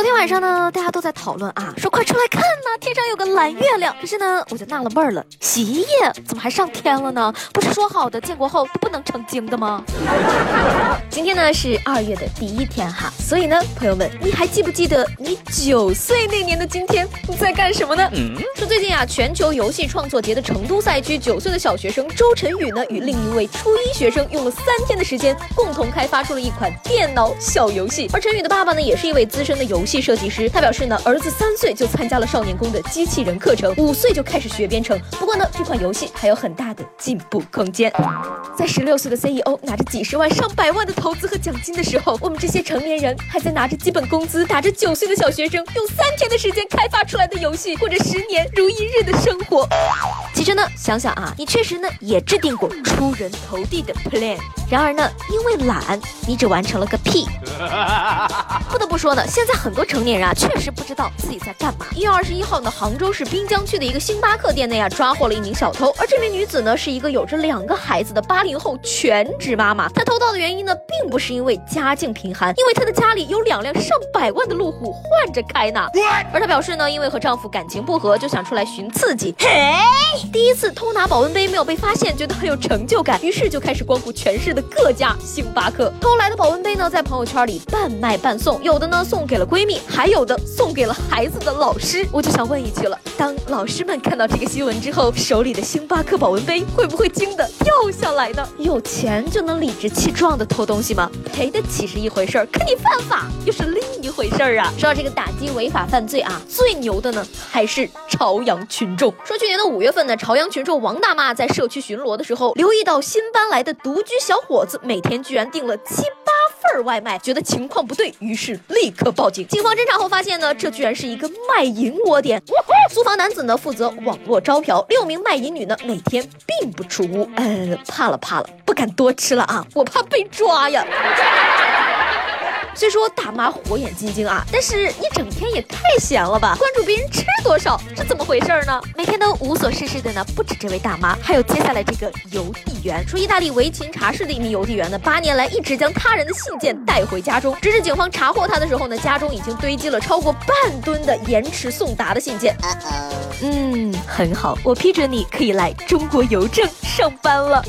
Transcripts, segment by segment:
昨天晚上呢，大家都在讨论啊，说快出来看呐，天上有个蓝月亮。可是呢，我就纳了闷儿了，洗衣液怎么还上天了呢？不是说好的建国后都不能成精的吗？今天呢是二月的第一天哈，所以呢，朋友们，你还记不记得你九岁那年的今天你在干什么呢？说最近啊，全球游戏创作节的成都赛区，九岁的小学生周晨宇呢，与另一位初一学生用了三天的时间，共同开发出了一款电脑小游戏。而陈宇的爸爸呢，也是一位资深的游戏设计师，他表示呢，儿子三岁就参加了少年宫的机器人课程，五岁就开始学编程。不过呢，这款游戏还有很大的进步空间。在十六岁的 CEO 拿着几十万、上百万的投投资和奖金的时候，我们这些成年人还在拿着基本工资，打着九岁的小学生用三天的时间开发出来的游戏，过着十年如一日的生活。其实呢，想想啊，你确实呢也制定过出人头地的 plan，然而呢，因为懒，你只完成了个屁。不得不说呢，现在很多成年人啊，确实不知道自己在干嘛。一月二十一号呢，杭州市滨江区的一个星巴克店内啊，抓获了一名小偷，而这名女子呢，是一个有着两个孩子的八零后全职妈妈。她偷盗的原因呢，并不是因为家境贫寒，因为她的家里有两辆上百万的路虎换着开呢。而她表示呢，因为和丈夫感情不和，就想出来寻刺激。嘿，第一次偷拿保温杯没有被发现，觉得很有成就感，于是就开始光顾全市的各家星巴克。偷来的保温杯呢，在朋友圈里半卖半送，有的呢送给了闺蜜，还有的送给了孩子的老师。我就想问一句了，当老师们看到这个新闻之后，手里的星巴克保温杯会不会惊得掉下来呢？有钱就能理直气壮的偷东西吗？赔得起是一回事儿，可你犯法又是另一回事儿啊！说到这个打击违法犯罪啊，最牛的呢还是朝阳群众。说去年的五月份呢，朝阳群众王大妈在社区巡逻的时候，留意到新搬来的独居小伙子每天居然订了七八份外卖，觉得情况不对，于是立刻报警。警方侦查后发现呢，这居然是一个卖淫窝点。租房男子呢负责网络招嫖，六名卖淫女呢每天并不出屋。呃，怕了怕了，不敢多吃了啊，我怕被抓呀。虽说大妈火眼金睛啊，但是你整天也太闲了吧？关注别人吃多少是怎么回事呢？每天都无所事事的呢，不止这位大妈，还有接下来这个邮递员。说意大利维琴察市的一名邮递员呢，八年来一直将他人的信件带回家中，直至警方查获他的时候呢，家中已经堆积了超过半吨的延迟送达的信件。嗯，很好，我批准你可以来中国邮政上班了。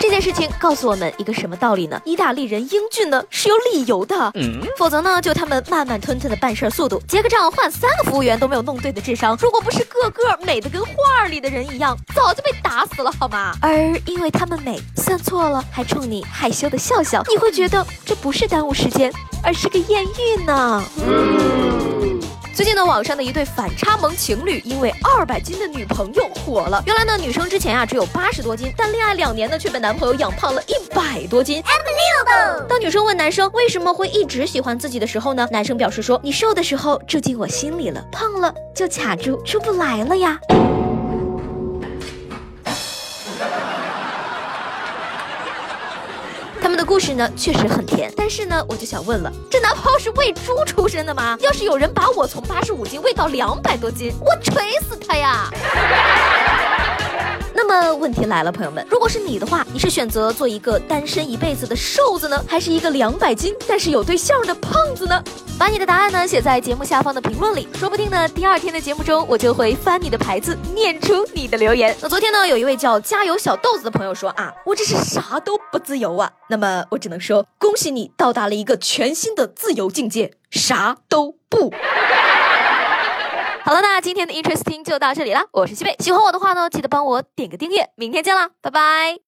这件事情告诉我们一个什么道理呢？意大利人英俊呢是有理由的，否则呢就他们慢慢吞吞的办事速度，结个账换三个服务员都没有弄对的智商，如果不是个个美的跟画里的人一样，早就被打死了好吗？而因为他们美，算错了还冲你害羞的笑笑，你会觉得这不是耽误时间，而是个艳遇呢。最近呢，网上的一对反差萌情侣因为二百斤的女朋友火了。原来呢，女生之前啊只有八十多斤，但恋爱两年呢却被男朋友养胖了一百多斤。当女生问男生为什么会一直喜欢自己的时候呢，男生表示说：“你瘦的时候住进我心里了，胖了就卡住出不来了呀。”他们的故事呢确实很甜，但是呢，我就想问了，这男朋友是喂猪出身的吗？要是有人把我从八十五斤喂到两百多斤，我锤死他呀！那么问题来了，朋友们，如果是你的话，你是选择做一个单身一辈子的瘦子呢，还是一个两百斤但是有对象的胖子呢？把你的答案呢写在节目下方的评论里，说不定呢第二天的节目中我就会翻你的牌子，念出你的留言。那昨天呢有一位叫加油小豆子的朋友说啊，我这是啥都不自由啊。那么我只能说，恭喜你到达了一个全新的自由境界，啥都不。好了，那今天的 Interesting 就到这里啦，我是西贝，喜欢我的话呢，记得帮我点个订阅，明天见啦，拜拜。